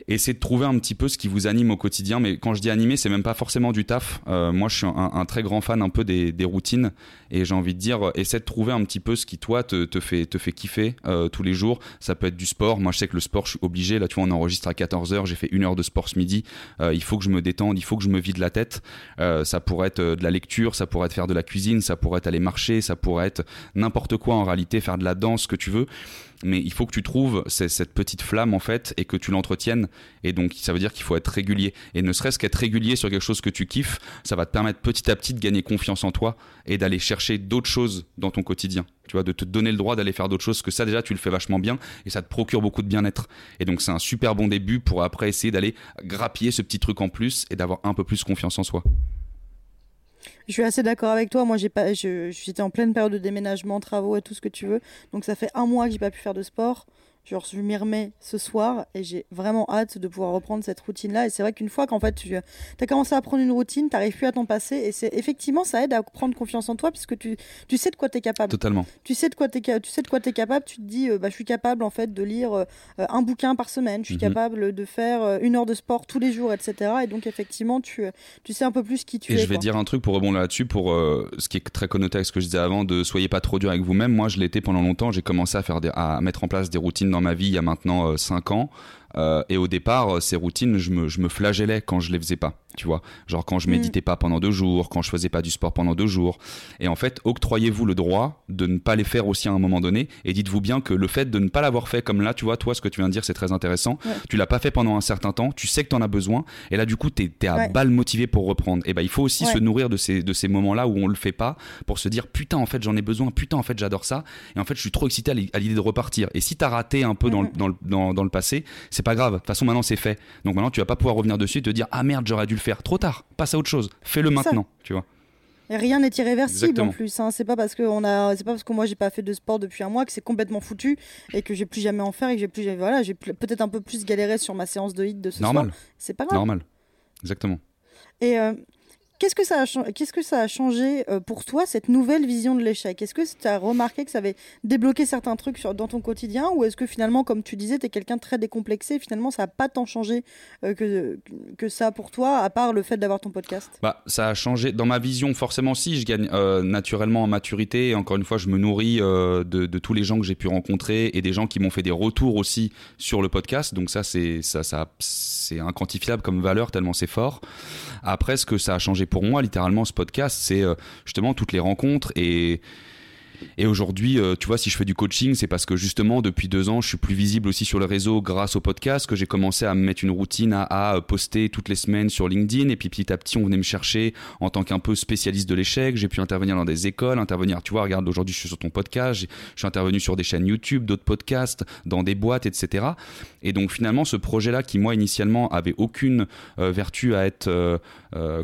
essayez de trouver un petit peu ce qui vous anime au quotidien. Mais quand je dis animé, c'est même pas forcément du taf. Euh, moi, je suis un, très grand fan un peu des, routines et j'ai envie de dire, essaie de trouver un petit peu ce qui toi te, te fait te fait kiffer euh, tous les jours. Ça peut être du sport. Moi, je sais que le sport, je suis obligé. Là, tu vois, on enregistre à 14 h J'ai fait une heure de sport ce midi. Euh, il faut que je me détende. Il faut que je me vide la tête. ça pourrait être de la lecture, ça pourrait être faire de la cuisine, ça pourrait être aller marcher, ça pourrait être n'importe quoi en réalité, faire de la danse, ce que tu veux mais il faut que tu trouves cette petite flamme en fait et que tu l'entretiennes. Et donc ça veut dire qu'il faut être régulier. Et ne serait-ce qu'être régulier sur quelque chose que tu kiffes, ça va te permettre petit à petit de gagner confiance en toi et d'aller chercher d'autres choses dans ton quotidien. Tu vois, de te donner le droit d'aller faire d'autres choses, que ça déjà tu le fais vachement bien et ça te procure beaucoup de bien-être. Et donc c'est un super bon début pour après essayer d'aller grappiller ce petit truc en plus et d'avoir un peu plus confiance en soi. Je suis assez d'accord avec toi. Moi, j'ai pas, j'étais en pleine période de déménagement, travaux et tout ce que tu veux. Donc, ça fait un mois que j'ai pas pu faire de sport. Genre, je m'y remets ce soir et j'ai vraiment hâte de pouvoir reprendre cette routine-là. Et c'est vrai qu'une fois qu'en fait tu as commencé à prendre une routine, tu n'arrives plus à t'en passer. Et c'est effectivement, ça aide à prendre confiance en toi puisque tu, tu sais de quoi tu es capable. Totalement. Tu sais de quoi tu tu sais de quoi es capable. Tu te dis, euh, bah, je suis capable en fait de lire euh, un bouquin par semaine. Je suis mhm. capable de faire euh, une heure de sport tous les jours, etc. Et donc, effectivement, tu, tu sais un peu plus qui tu es. Et je vais dire un truc pour rebondir là-dessus, pour ce qui est très connoté avec ce que je disais avant, de soyez pas trop dur avec vous-même. Moi, je l'étais pendant longtemps. J'ai commencé à, faire à mettre en place des routines dans ma vie il y a maintenant 5 ans. Euh, et au départ, ces routines, je me, je me flagellais quand je les faisais pas tu vois. Genre quand je mm. méditais pas pendant deux jours quand je faisais pas du sport pendant deux jours. Et en fait octroyez-vous le droit de ne pas les faire aussi à un moment donné. Et dites-vous bien que le fait de ne pas l'avoir fait comme là tu vois toi ce que tu viens de dire c'est très intéressant. Tu l'as pas fait pendant un certain temps tu sais que tu en as besoin. Et là du coup tu es, à balle motivé pour reprendre. Et ben il faut aussi se nourrir de ces de ces moments là où on le fait pas pour se dire putain en fait j'en ai besoin putain en fait j'adore ça. Et en fait je suis trop excité à l'idée de repartir. Et si tu as raté un peu dans, dans, dans, dans, le passé c'est pas grave de toute façon maintenant c'est fait donc maintenant tu vas pas pouvoir revenir dessus et te dire ah merde j'aurais dû le faire trop tard. Passe à autre chose. Fais-le maintenant, tu vois. Et rien n'est irréversible en plus. Hein. C'est pas parce que on a, c'est pas parce que moi j'ai pas fait de sport depuis un mois que c'est complètement foutu et que j'ai plus jamais en faire et que j'ai plus, voilà, j'ai peut-être un peu plus galéré sur ma séance de hit de ce Normal. soir. C'est pas grave. Normal. Exactement. Et euh, Qu'est-ce que ça a, changé euh, pour toi, cette nouvelle vision de l'échec? Est-ce que tu as remarqué que ça avait débloqué certains trucs dans ton quotidien Ou est-ce que finalement, comme tu disais, tu es quelqu'un de très décomplexé Finalement, ça n'a pas tant changé euh, que, ça pour toi, à part le fait d'avoir ton podcast? Bah, Ça a changé. Dans ma vision, forcément, si. Je gagne euh, naturellement en maturité. Encore une fois, je me nourris de, tous les gens que j'ai pu rencontrer et des gens qui m'ont fait des retours aussi sur le podcast. Donc ça, c'est, ça, comme valeur, tellement c'est fort. Après, ce que ça a changé pour moi, littéralement, ce podcast, c'est euh, justement toutes les rencontres et et aujourd'hui, euh, tu vois, si je fais du coaching, c'est parce que justement, depuis deux ans, je suis plus visible aussi sur le réseau grâce au podcast, que j'ai commencé à me mettre une routine à, poster toutes les semaines sur LinkedIn. Et puis petit à petit, on venait me chercher en tant qu'un peu spécialiste de l'échec. J'ai pu intervenir dans des écoles, intervenir, tu vois, regarde, aujourd'hui, je suis sur ton podcast, je suis intervenu sur des chaînes YouTube, d'autres podcasts, dans des boîtes, etc. Et donc finalement, ce projet-là, qui moi, initialement, avait aucune euh, vertu à être, euh,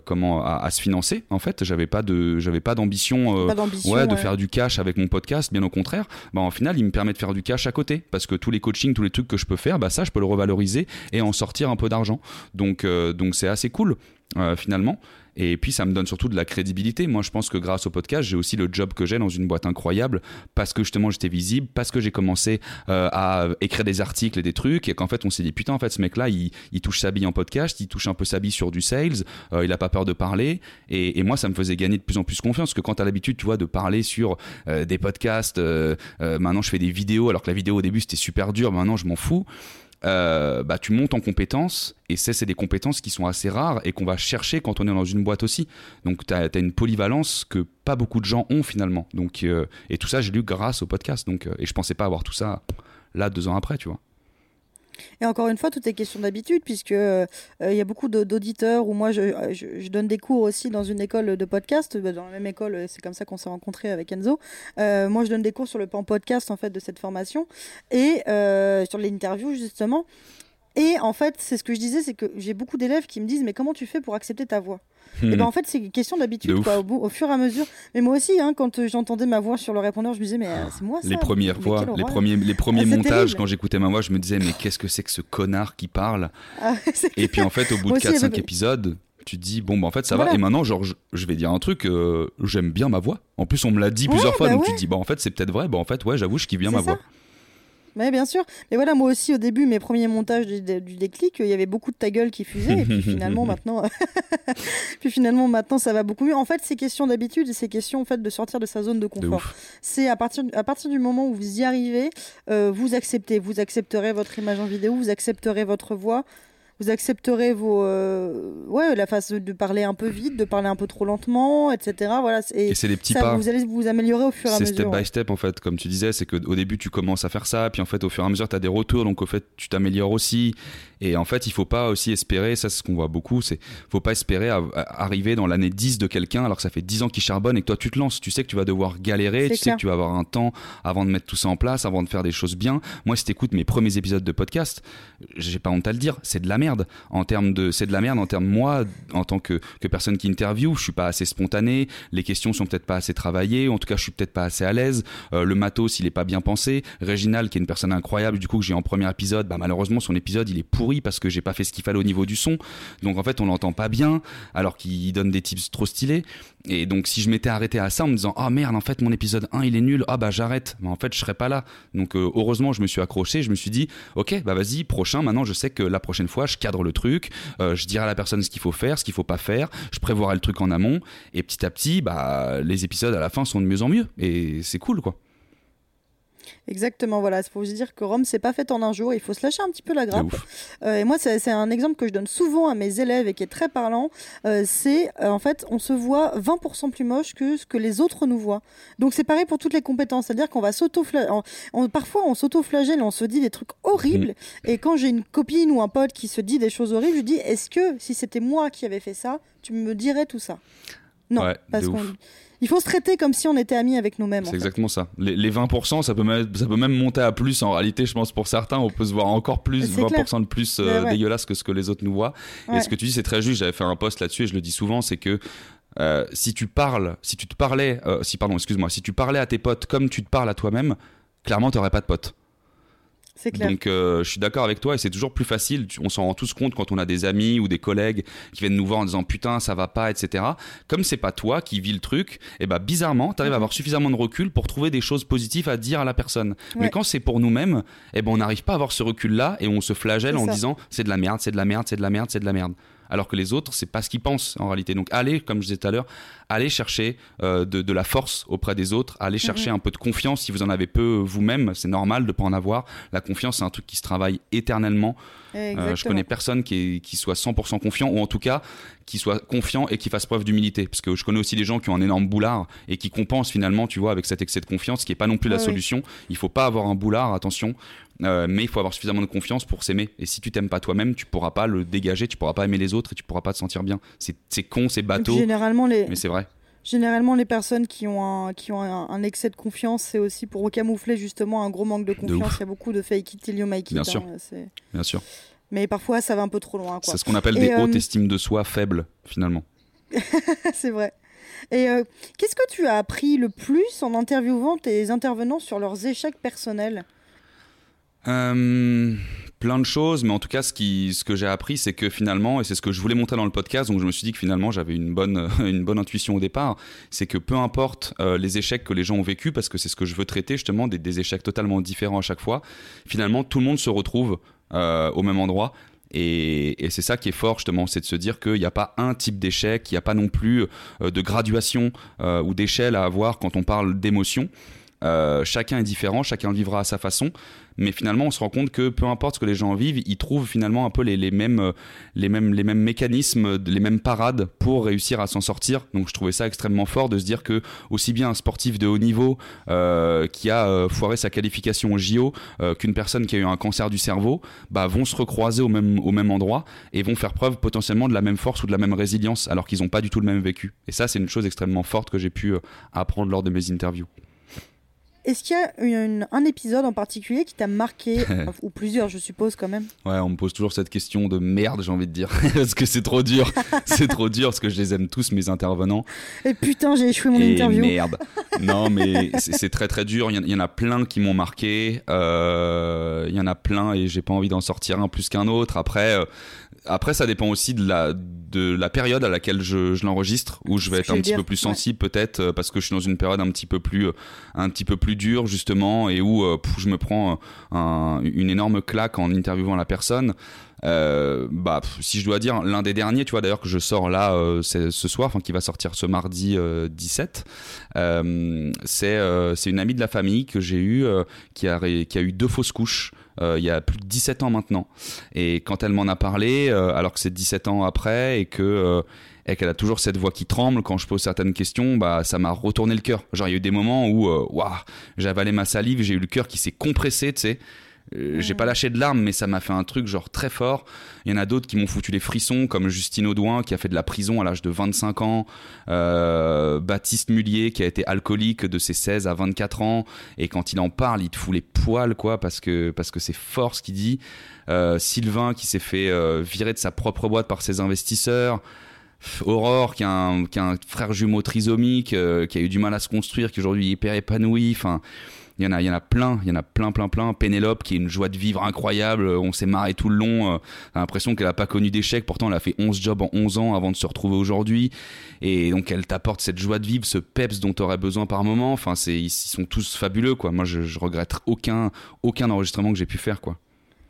comment, à, se financer, en fait, j'avais pas de, j'avais pas d'ambition, ouais, de faire du cash avec mon podcast, bien au contraire, bah, en final, il me permet de faire du cash à côté parce que tous les coachings, tous les trucs que je peux faire, bah, ça, je peux le revaloriser et en sortir un peu d'argent. Donc, euh, donc c'est assez cool. Euh, finalement. Et puis ça me donne surtout de la crédibilité. Moi, je pense que grâce au podcast, j'ai aussi le job que j'ai dans une boîte incroyable parce que justement j'étais visible, parce que j'ai commencé euh, à écrire des articles et des trucs et qu'en fait on s'est dit putain en fait ce mec-là il, touche sa bille en podcast, il touche un peu sa bille sur du sales, euh, il a pas peur de parler et, moi ça me faisait gagner de plus en plus confiance parce que quand tu as l'habitude tu vois de parler sur des podcasts, maintenant je fais des vidéos alors que la vidéo au début c'était super dur, maintenant je m'en fous. Euh, bah, tu montes en compétences et c'est des compétences qui sont assez rares et qu'on va chercher quand on est dans une boîte aussi. Donc tu as, une polyvalence que pas beaucoup de gens ont finalement. Donc, euh, et tout ça, j'ai lu grâce au podcast. Donc, euh, et je pensais pas avoir tout ça là deux ans après, tu vois. Et encore une fois, tout est question d'habitude, puisque euh, il y a beaucoup d'auditeurs, ou moi je, je, donne des cours aussi dans une école de podcast, bah, dans la même école, c'est comme ça qu'on s'est rencontrés avec Enzo. Euh, moi je donne des cours sur le pan podcast en fait de cette formation, et euh, sur l'interview justement. Et en fait, c'est ce que je disais, c'est que j'ai beaucoup d'élèves qui me disent Mais comment tu fais pour accepter ta voix? Et ben hmm. en fait, c'est une question d'habitude, au, au, fur et à mesure. Mais moi aussi, hein, quand euh, j'entendais ma voix sur le répondeur, je me disais Mais euh, c'est moi ça. Les premières voix, les premiers, les premiers ah, montages, quand j'écoutais ma voix, je me disais Mais qu'est-ce que c'est que ce connard qui parle? Ah, (laughs) Et puis en fait, au bout de 4-5 épisodes, tu te dis bon bah en fait ça va. Et maintenant genre je, vais dire un truc euh, j'aime bien ma voix. En plus on me l'a dit plusieurs fois bah donc tu te dis bah en fait c'est peut-être vrai. Bah en fait ouais j'avoue je kiffe bien ma voix oui, bien sûr. Mais voilà, moi aussi, au début, mes premiers montages du, déclic, il y avait beaucoup de ta gueule qui fusait. Et puis finalement, (laughs) maintenant, (laughs) puis finalement, maintenant, ça va beaucoup mieux. En fait, c'est question d'habitude et c'est question en fait, de sortir de sa zone de confort. C'est à partir, à partir du moment où vous y arrivez, euh, vous acceptez. Vous accepterez votre image en vidéo, vous accepterez votre voix, vous accepterez vos euh, ouais la façon de parler un peu vite, de parler un peu trop lentement, etc. Voilà. Et, c'est des petits pas. Vous allez vous améliorer au fur et à mesure. C'est step by step en fait, comme tu disais, c'est qu'au début tu commences à faire ça, puis en fait au fur et à mesure tu as des retours, donc au fait tu t'améliores aussi. Et en fait il faut pas aussi espérer, ça c'est ce qu'on voit beaucoup, c'est faut pas espérer arriver dans l'année 10 de quelqu'un alors que ça fait 10 ans qu'il charbonne et que toi tu te lances. Tu sais que tu vas devoir galérer, tu sais que tu vas avoir un temps avant de mettre tout ça en place, avant de faire des choses bien. Moi si t'écoutes mes premiers épisodes de podcast, j'ai pas honte à le dire, c'est de la merde en termes de c'est de la merde. En termes moi en tant que, personne qui interview je suis pas assez spontané. Les questions sont peut-être pas assez travaillées. En tout cas je suis peut-être pas assez à l'aise. Euh, le matos il est pas bien pensé. Réginal qui est une personne incroyable du coup que j'ai en premier épisode bah malheureusement son épisode il est pourri parce que j'ai pas fait ce qu'il fallait au niveau du son. Donc en fait on l'entend pas bien alors qu'il donne des tips trop stylés et donc si je m'étais arrêté à ça en me disant ah merde en fait mon épisode 1 il est nul ah bah j'arrête. Mais en fait je serais pas là. Donc euh, heureusement je me suis accroché je me suis dit ok bah vas-y prochain maintenant je sais que la prochaine fois je cadre le truc euh, je dirai à la personne ce qu'il faut faire ce qu'il faut pas faire je prévoirai le truc en amont et petit à petit bah les épisodes à la fin sont de mieux en mieux. Et c'est cool quoi Exactement, voilà. Il faut se dire que Rome, c'est pas fait en un jour. Il faut se lâcher un petit peu la grappe. Euh, et moi, c'est un exemple que je donne souvent à mes élèves et qui est très parlant. Euh, c'est euh, en fait, on se voit 20% plus moche que ce que les autres nous voient. Donc c'est pareil pour toutes les compétences. C'est-à-dire qu'on va s'auto Parfois, on s'auto-flagelle, on se dit des trucs horribles. Mmh. Et quand j'ai une copine ou un pote qui se dit des choses horribles, je dis est-ce que si c'était moi qui avais fait ça, tu me dirais tout ça? Non, parce qu'on il faut se traiter comme si on était amis avec nous-mêmes. C'est exactement ça. Les, 20%, ça peut, même, ça peut même monter à plus en réalité, je pense, pour certains. On peut se voir encore plus, 20% de plus euh, dégueulasse que ce que les autres nous voient. Et ce que tu dis, c'est très juste. J'avais fait un post là-dessus et je le dis souvent c'est que euh, si tu parles, si tu te parlais, euh, si pardon, excuse-moi, si tu parlais à tes potes comme tu te parles à toi-même, clairement, tu n'aurais pas de potes. Donc euh, je suis d'accord avec toi et c'est toujours plus facile. On s'en rend tous compte quand on a des amis ou des collègues qui viennent nous voir en disant putain ça va pas, etc. Comme c'est pas toi qui vis le truc, et eh ben bizarrement t'arrives à avoir suffisamment de recul pour trouver des choses positives à dire à la personne. Mais quand c'est pour nous-mêmes, eh ben on n'arrive pas à avoir ce recul là et on se flagelle en disant c'est de la merde, c'est de la merde, c'est de la merde, c'est de la merde alors que les autres, c'est pas ce qu'ils pensent en réalité. Donc allez, comme je disais tout à l'heure, allez chercher euh, de, la force auprès des autres, allez mhm. chercher un peu de confiance si vous en avez peu vous-même, c'est normal de pas en avoir. La confiance, c'est un truc qui se travaille éternellement. Euh, je connais personne qui, qui soit 100% confiant, ou en tout cas qui soit confiant et qui fasse preuve d'humilité. Parce que je connais aussi des gens qui ont un énorme boulard et qui compensent finalement, tu vois, avec cet excès de confiance, qui n'est pas non plus la solution. Il faut pas avoir un boulard, attention. Euh, mais il faut avoir suffisamment de confiance pour s'aimer. Et si tu t'aimes pas toi-même, tu pourras pas le dégager, tu pourras pas aimer les autres et tu pourras pas te sentir bien. C'est con, c'est bateau. Généralement, les... Mais c'est vrai. Généralement, les personnes qui ont un, qui ont un, excès de confiance, c'est aussi pour camoufler justement un gros manque de confiance. Il y a beaucoup de fake it till you make it. Bien sûr. Hein, Bien sûr. Mais parfois, ça va un peu trop loin. C'est ce qu'on appelle des hautes euh, estimes de soi faibles, finalement. (laughs) c'est vrai. Et euh, qu'est-ce que tu as appris le plus en interviewant tes intervenants sur leurs échecs personnels? Euh, plein de choses, mais en tout cas, ce, que j'ai appris, c'est que finalement, et c'est ce que je voulais montrer dans le podcast, donc je me suis dit que finalement, j'avais une bonne, (laughs) une bonne intuition au départ, c'est que peu importe euh, les échecs que les gens ont vécu, parce que c'est ce que je veux traiter justement, des, des, échecs totalement différents à chaque fois, finalement, tout le monde se retrouve euh, au même endroit. Et c'est ça qui est fort justement, c'est de se dire qu'il n'y a pas un type d'échec, il n'y a pas non plus de graduation ou d'échelle à avoir quand on parle d'émotion. Chacun est différent, chacun vivra à sa façon mais finalement on se rend compte que peu importe ce que les gens vivent, ils trouvent finalement un peu les, les mêmes, euh, les, mêmes, les mêmes mécanismes, les mêmes parades pour réussir à s'en sortir. Donc je trouvais ça extrêmement fort de se dire que aussi bien un sportif de haut niveau euh, qui a euh, foiré sa qualification au JO qu'une personne qui a eu un cancer du cerveau bah, vont se recroiser au même, au même endroit et vont faire preuve potentiellement de la même force ou de la même résilience alors qu'ils n'ont pas du tout le même vécu. Et ça c'est une chose extrêmement forte que j'ai pu apprendre lors de mes interviews. Est-ce qu'il y a un épisode en particulier qui t'a marqué, (laughs) ou plusieurs, je suppose quand même Ouais, on me pose toujours cette question de merde, j'ai envie de dire, (laughs) parce que c'est trop dur, (laughs) c'est trop dur, parce que je les aime tous mes intervenants. Et putain, j'ai échoué mon Et interview. Merde. Non, mais c'est très très dur. Il y, en a plein qui m'ont marqué. Euh, il y en a plein et j'ai pas envie d'en sortir un plus qu'un autre. Après, euh, après, ça dépend aussi de la, de la période à laquelle je, je l'enregistre, où je vais être un petit peu plus sensible peut-être euh, parce que je suis dans une période un petit peu plus, euh, un petit peu plus dure justement et où euh, je me prends une énorme claque en interviewant la personne. bah, si je dois dire l'un des derniers, tu vois d'ailleurs que je sors là ce soir, enfin qui va sortir ce mardi 17, c'est une amie de la famille que j'ai eu qui a qui a eu deux fausses couches. Euh, il y a plus de 17 ans maintenant. Et quand elle m'en a parlé, euh, alors que c'est 17 ans après et que euh, qu'elle a toujours cette voix qui tremble quand je pose certaines questions, bah ça m'a retourné le cœur. Genre il y a eu des moments où waouh, avalé ma salive, j'ai eu le cœur qui s'est compressé, tu sais. Euh, j'ai pas lâché de larmes, mais ça m'a fait un truc genre très fort. Il y en a d'autres qui m'ont foutu les frissons, comme Justine Audouin qui a fait de la prison à l'âge de 25 ans, euh, Baptiste Mullier qui a été alcoolique de ses 16 à 24 ans, et quand il en parle, il te fout les poils, quoi, parce que parce que c'est fort ce qu'il dit. Euh, Sylvain qui s'est fait virer de sa propre boîte par ses investisseurs. Aurore qui a un, qui a un frère jumeau trisomique, qui a eu du mal à se construire, qui aujourd'hui est hyper épanoui. Enfin, il y en a, il y en a plein, il y en a plein, plein, plein. Pénélope qui est une joie de vivre incroyable. On s'est marré tout le long. Euh, l'impression qu'elle a pas connu d'échec. Pourtant, elle a fait 11 jobs en 11 ans avant de se retrouver aujourd'hui. Et donc, elle t'apporte cette joie de vivre, ce peps dont tu aurais besoin par moment. Enfin, c'est, ils sont tous fabuleux, quoi. Moi, je, je regrette aucun, aucun enregistrement que j'ai pu faire, quoi.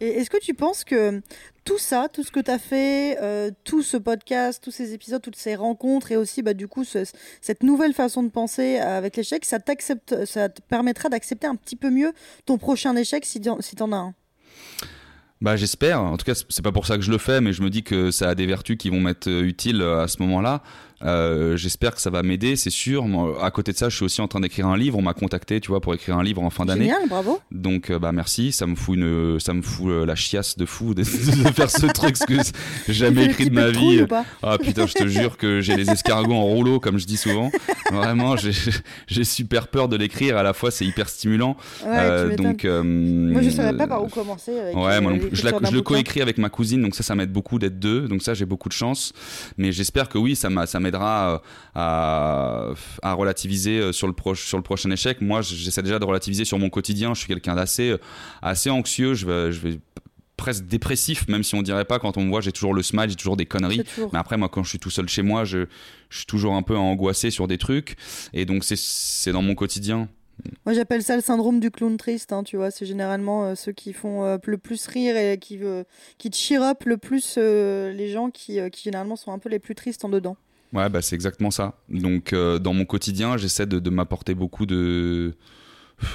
Est-ce que tu penses que tout ça, tout ce que tu as fait, euh, tout ce podcast, tous ces épisodes, toutes ces rencontres et aussi bah, du coup cette nouvelle façon de penser avec l'échec, ça, te permettra d'accepter un petit peu mieux ton prochain échec si tu en as un? Bah j'espère. En tout cas, c'est pas pour ça que je le fais, mais je me dis que ça a des vertus qui vont m'être utiles à ce moment-là. Euh, j'espère que ça va m'aider, c'est sûr. Moi, à côté de ça, je suis aussi en train d'écrire un livre. On m'a contacté, tu vois, pour écrire un livre en fin d'année. Génial, bravo. Donc, euh, bah merci. Ça me fout une, ça me fout euh, la chiasse de fou de, (laughs) faire ce truc ce que j'ai jamais écrit de ma vie. Ah putain, je te jure que j'ai les escargots en rouleau, comme je dis souvent. Vraiment, j'ai super peur de l'écrire. À la fois, c'est hyper stimulant. Ouais, donc, moi, je savais pas par où commencer. Avec ouais, moi Je, je le coécris avec ma cousine, donc ça, ça m'aide beaucoup d'être deux. Donc ça, j'ai beaucoup de chance. Mais j'espère que oui, ça m'a, ça euh, à, à, relativiser euh, sur le, sur le prochain échec. Moi, j'essaie déjà de relativiser sur mon quotidien. Je suis quelqu'un d'assez euh, assez anxieux. Je vais, je vais presque dépressif, même si on dirait pas quand on me voit, j'ai toujours le smile, j'ai toujours des conneries. Mais après, moi, quand je suis tout seul chez moi, je, je suis toujours un peu angoissé sur des trucs. Et donc, c'est dans mon quotidien. Moi, j'appelle ça le syndrome du clown triste. Hein, tu vois, c'est généralement ceux qui font le plus rire et qui, qui cheer up le plus les gens qui, qui généralement sont un peu les plus tristes en dedans. Ouais, bah, c'est exactement ça. Donc, euh, dans mon quotidien, j'essaie de, m'apporter beaucoup de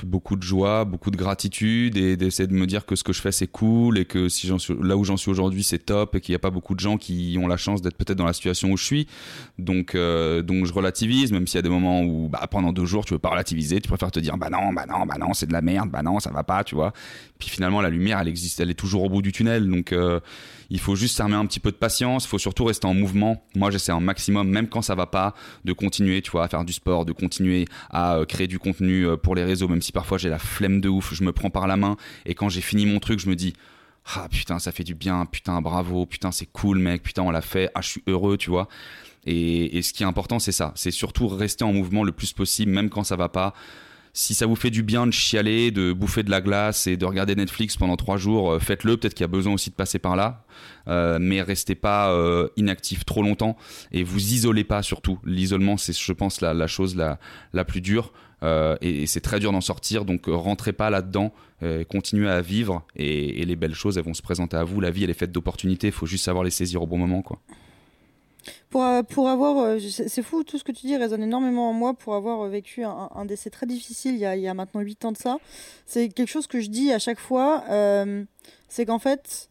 beaucoup de joie, beaucoup de gratitude et d'essayer de me dire que ce que je fais c'est cool et que si là où j'en suis aujourd'hui c'est top et qu'il n'y a pas beaucoup de gens qui ont la chance d'être peut-être dans la situation où je suis. Donc, euh, donc je relativise, même s'il y a des moments où bah, pendant deux jours tu veux pas relativiser, tu préfères te dire bah non, bah non, bah non, c'est de la merde, bah non, ça va pas, tu vois. Puis finalement la lumière elle existe, elle est toujours au bout du tunnel. Donc euh, il faut juste s'armer un petit peu de patience, il faut surtout rester en mouvement. Moi, j'essaie un maximum, même quand ça va pas, de continuer, tu vois, à faire du sport, de continuer à euh, créer du contenu euh, pour les réseaux, même si parfois j'ai la flemme de ouf, je me prends par la main et quand j'ai fini mon truc, je me dis ah putain, ça fait du bien, putain, bravo, putain, c'est cool, mec, putain, on l'a fait, ah, je suis heureux, tu vois. Et, et ce qui est important, c'est ça, c'est surtout rester en mouvement le plus possible, même quand ça va pas si ça vous fait du bien de chialer, de bouffer de la glace et de regarder Netflix pendant trois jours, euh, faites-le. Peut-être qu'il y a besoin aussi de passer par là. Euh, mais restez pas euh, inactif trop longtemps et vous isolez pas surtout. L'isolement, c'est, je pense, la, chose la, la plus dure. et, c'est très dur d'en sortir, donc rentrez pas là-dedans, continuez à vivre et, et, les belles choses, elles vont se présenter à vous. La vie, elle est faite d'opportunités, il faut juste savoir les saisir au bon moment. quoi. Pour, euh, pour avoir, euh, c'est fou, tout ce que tu dis résonne énormément en moi pour avoir vécu un, un décès très difficile il y, a, il y a maintenant 8 ans de ça. C'est quelque chose que je dis à chaque fois, c'est qu'en fait,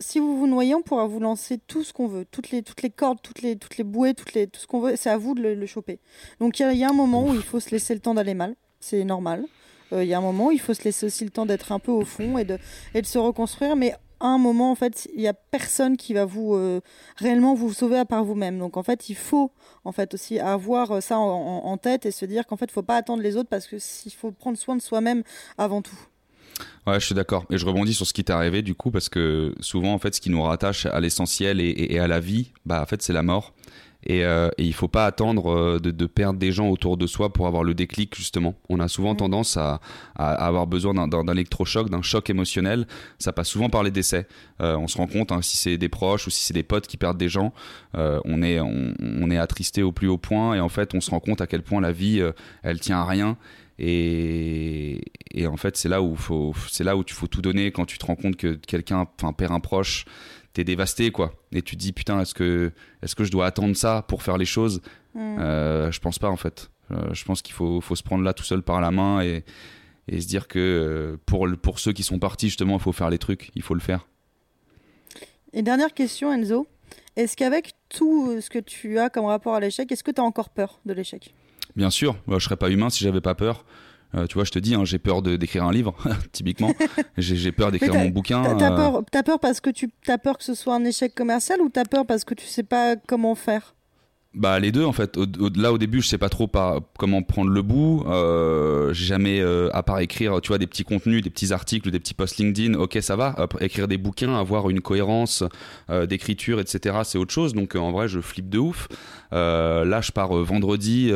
si vous vous noyez, on pourra vous lancer tout ce qu'on veut, toutes les, toutes les cordes, toutes les, toutes les bouées, toutes les, tout ce qu'on veut, c'est à vous de le, choper. Donc il y, y, a un moment où il faut se laisser le temps d'aller mal, c'est normal. Il y a un moment où il faut se laisser aussi le temps d'être un peu au fond et de, et de se reconstruire, mais un moment, en fait, il n'y a personne qui va vous euh, réellement vous sauver à part vous-même. Donc, en fait, il faut en fait aussi avoir euh, ça en, tête et se dire qu'en fait, il faut pas attendre les autres parce que s'il faut prendre soin de soi-même avant tout. Ouais, je suis d'accord. Et je rebondis sur ce qui t'est arrivé du coup parce que souvent, en fait, ce qui nous rattache à l'essentiel et, et, à la vie, bah, en fait, c'est la mort. Et, euh, et, il faut pas attendre euh, de, de, perdre des gens autour de soi pour avoir le déclic justement. On a souvent mm. tendance à, à, avoir besoin d'un électrochoc, d'un choc émotionnel. Ça passe souvent par les décès. Euh, on se rend compte hein, si c'est des proches ou si c'est des potes qui perdent des gens, on est on, on, est attristé au plus haut point et en fait on se rend compte à quel point la vie elle tient à rien. Et, et en fait c'est là où c'est là où tu faut tout donner quand tu te rends compte que quelqu'un perd un proche t'es dévasté quoi. Et tu te dis putain est-ce que est-ce que je dois attendre ça pour faire les choses mm. euh, je pense pas en fait. Euh, je pense qu'il faut, faut se prendre là tout seul par la main et, et se dire que euh, pour, pour ceux qui sont partis justement il faut faire les trucs. Il faut le faire. Et dernière question Enzo. Est-ce qu'avec tout ce que tu as comme rapport à l'échec est-ce que tu as encore peur de l'échec? Bien sûr. Je serais pas humain si j'avais pas peur euh, tu vois, je te dis, hein, j'ai peur d'écrire un livre, (laughs) typiquement. j'ai peur d'écrire (laughs) mon bouquin. T'as euh. peur, peur parce que tu as peur que ce soit un échec commercial ou t'as peur parce que tu sais pas comment faire? Bah les deux en fait. Au, là au début je sais pas trop pas comment prendre le bout. Euh, j'ai jamais euh, à part écrire tu vois des petits contenus, des petits articles, des petits posts LinkedIn. Ok ça va. écrire des bouquins, avoir une cohérence euh, d'écriture etc. C'est autre chose. Donc en vrai je flippe de ouf. là je pars vendredi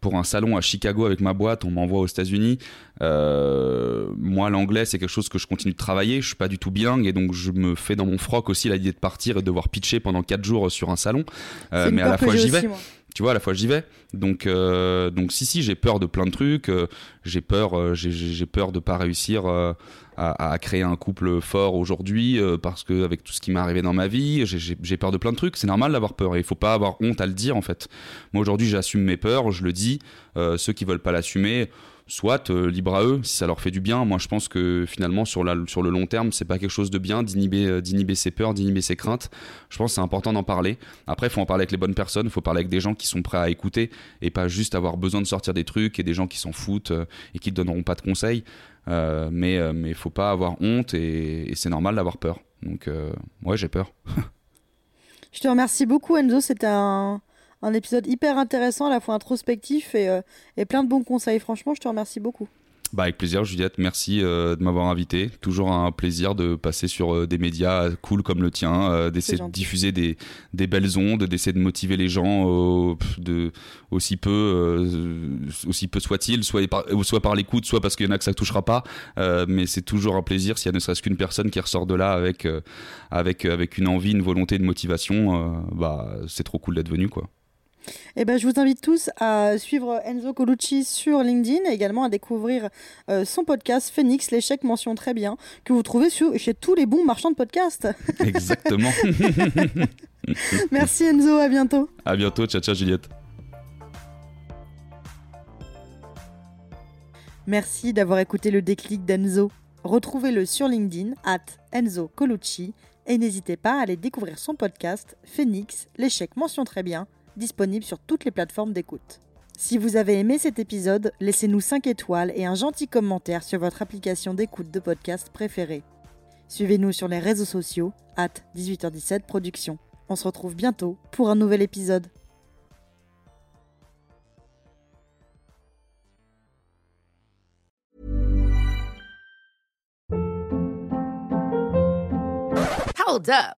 pour un salon à Chicago avec ma boîte. On m'envoie aux États-Unis. Moi l'anglais c'est quelque chose que je continue de travailler. Je suis pas du tout bilingue et donc je me fais dans mon froc aussi l'idée de partir et de devoir pitcher pendant 4 jours sur un salon. mais à la fois j'y vais. Tu vois, à la fois j'y vais. Donc, euh, donc si, si, j'ai peur de plein de trucs. Euh, j'ai peur, euh, j'ai peur de pas réussir à, à, créer un couple fort aujourd'hui parce que avec tout ce qui m'est arrivé dans ma vie, j'ai peur de plein de trucs. C'est normal d'avoir peur et il faut pas avoir honte à le dire en fait. Moi aujourd'hui, j'assume mes peurs, je le dis. ceux qui veulent pas l'assumer soit euh, libre à eux si ça leur fait du bien. Moi je pense que finalement sur, la, sur le long terme c'est pas quelque chose de bien d'inhiber euh, ses peurs d'inhiber ses craintes. Je pense que c'est important d'en parler. Après il faut en parler avec les bonnes personnes il faut parler avec des gens qui sont prêts à écouter et pas juste avoir besoin de sortir des trucs et des gens qui s'en foutent euh, et qui te donneront pas de conseils. Mais mais faut pas avoir honte et, c'est normal d'avoir peur. Donc ouais j'ai peur. (laughs) Je te remercie beaucoup Enzo. C'était un un épisode hyper intéressant, à la fois introspectif et, euh, et plein de bons conseils. Franchement, je te remercie beaucoup. Bah avec plaisir Juliette, merci euh, de m'avoir invité. Toujours un plaisir de passer sur euh, des médias cool comme le tien, d'essayer de diffuser des, des belles ondes, d'essayer de motiver les gens de, aussi peu, aussi peu soit-il, soit par, soit par l'écoute, soit parce qu'il y en a que ça touchera pas. mais c'est toujours un plaisir s'il y a ne serait-ce qu'une personne qui ressort de là avec, avec, avec une envie, une volonté, une motivation. bah c'est trop cool d'être venu quoi. Eh ben, je vous invite tous à suivre Enzo Colucci sur LinkedIn et également à découvrir euh, son podcast Phoenix, l'échec mention très bien, que vous trouvez chez tous les bons marchands de podcasts. (laughs) Exactement. (laughs) Merci Enzo, à bientôt. À bientôt, ciao ciao Juliette. Merci d'avoir écouté le déclic d'Enzo. Retrouvez-le sur LinkedIn, at Enzo Colucci, et n'hésitez pas à aller découvrir son podcast Phoenix, l'échec mention très bien disponible sur toutes les plateformes d'écoute. Si vous avez aimé cet épisode, laissez-nous 5 étoiles et un gentil commentaire sur votre application d'écoute de podcast préférée. Suivez-nous sur les réseaux sociaux, at 18h17 Productions. On se retrouve bientôt pour un nouvel épisode. Hold up.